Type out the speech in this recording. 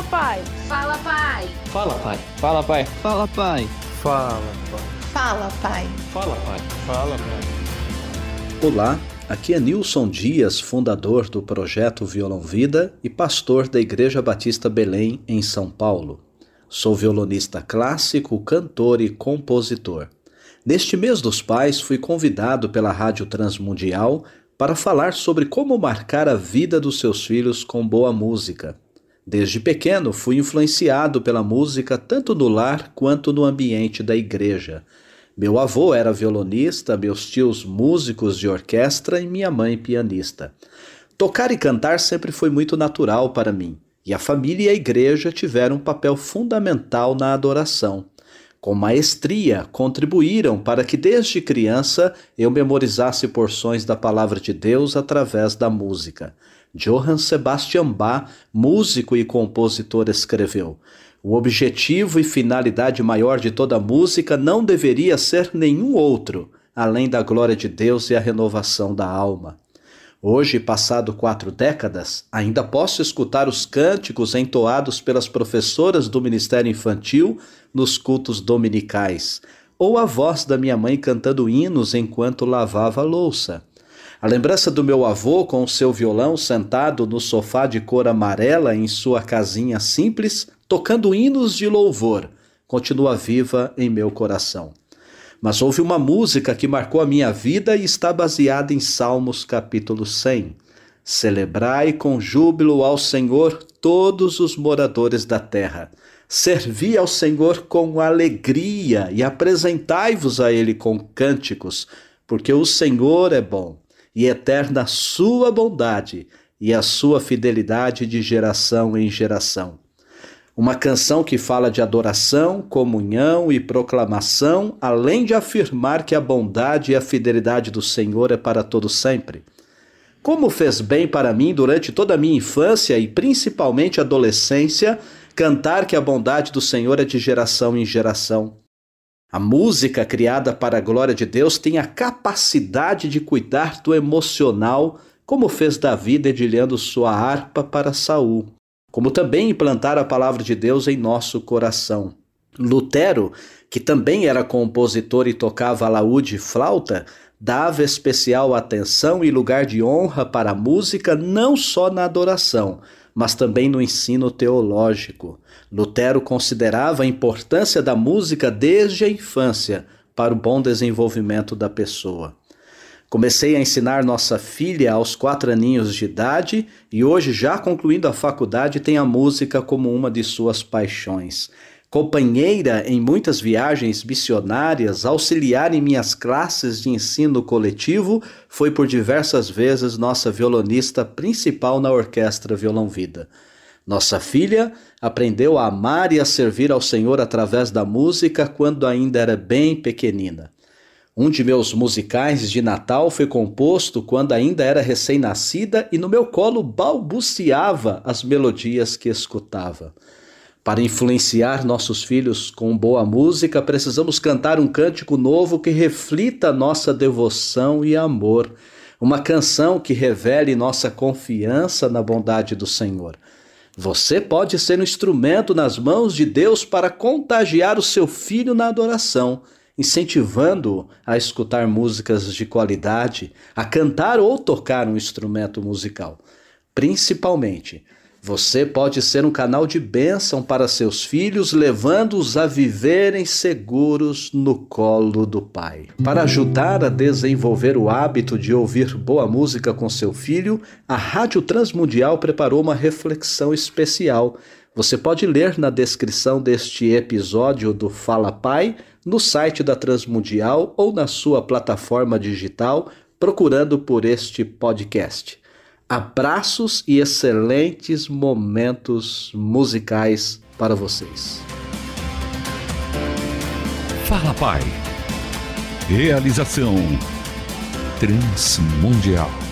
Fala, pai. Fala, pai. Fala, pai. Fala, pai. Fala, pai. Fala, pai. Fala, pai. Fala, pai. Fala, pai. Olá, aqui é Nilson Dias, fundador do projeto Violão Vida e pastor da Igreja Batista Belém, em São Paulo. Sou violonista clássico, cantor e compositor. Neste mês dos pais, fui convidado pela Rádio Transmundial para falar sobre como marcar a vida dos seus filhos com boa música. Desde pequeno, fui influenciado pela música tanto no lar quanto no ambiente da igreja. Meu avô era violonista, meus tios músicos de orquestra e minha mãe pianista. Tocar e cantar sempre foi muito natural para mim, e a família e a igreja tiveram um papel fundamental na adoração com maestria, contribuíram para que desde criança eu memorizasse porções da palavra de Deus através da música. Johann Sebastian Bach, músico e compositor, escreveu: O objetivo e finalidade maior de toda música não deveria ser nenhum outro, além da glória de Deus e a renovação da alma. Hoje, passado quatro décadas, ainda posso escutar os cânticos entoados pelas professoras do Ministério Infantil nos cultos dominicais, ou a voz da minha mãe cantando hinos enquanto lavava a louça. A lembrança do meu avô com o seu violão sentado no sofá de cor amarela em sua casinha simples, tocando hinos de louvor, continua viva em meu coração. Mas houve uma música que marcou a minha vida e está baseada em Salmos capítulo 100. Celebrai com júbilo ao Senhor todos os moradores da terra. Servi ao Senhor com alegria e apresentai-vos a Ele com cânticos, porque o Senhor é bom e eterna a sua bondade e a sua fidelidade de geração em geração. Uma canção que fala de adoração, comunhão e proclamação, além de afirmar que a bondade e a fidelidade do Senhor é para todo sempre. Como fez bem para mim durante toda a minha infância e principalmente adolescência, cantar que a bondade do Senhor é de geração em geração. A música criada para a glória de Deus tem a capacidade de cuidar do emocional, como fez Davi dedilhando sua harpa para Saul como também implantar a palavra de Deus em nosso coração. Lutero, que também era compositor e tocava alaúde e flauta, dava especial atenção e lugar de honra para a música não só na adoração, mas também no ensino teológico. Lutero considerava a importância da música desde a infância para o bom desenvolvimento da pessoa. Comecei a ensinar nossa filha aos quatro aninhos de idade e hoje, já concluindo a faculdade, tem a música como uma de suas paixões. Companheira em muitas viagens missionárias, auxiliar em minhas classes de ensino coletivo, foi por diversas vezes nossa violonista principal na orquestra Violão Vida. Nossa filha aprendeu a amar e a servir ao Senhor através da música quando ainda era bem pequenina. Um de meus musicais de Natal foi composto quando ainda era recém-nascida e no meu colo balbuciava as melodias que escutava. Para influenciar nossos filhos com boa música, precisamos cantar um cântico novo que reflita nossa devoção e amor, uma canção que revele nossa confiança na bondade do Senhor. Você pode ser um instrumento nas mãos de Deus para contagiar o seu filho na adoração incentivando-o a escutar músicas de qualidade, a cantar ou tocar um instrumento musical. Principalmente, você pode ser um canal de bênção para seus filhos, levando-os a viverem seguros no colo do Pai. Para ajudar a desenvolver o hábito de ouvir boa música com seu filho, a Rádio Transmundial preparou uma reflexão especial. Você pode ler na descrição deste episódio do Fala Pai no site da Transmundial ou na sua plataforma digital, procurando por este podcast. Abraços e excelentes momentos musicais para vocês. Fala Pai. Realização Transmundial.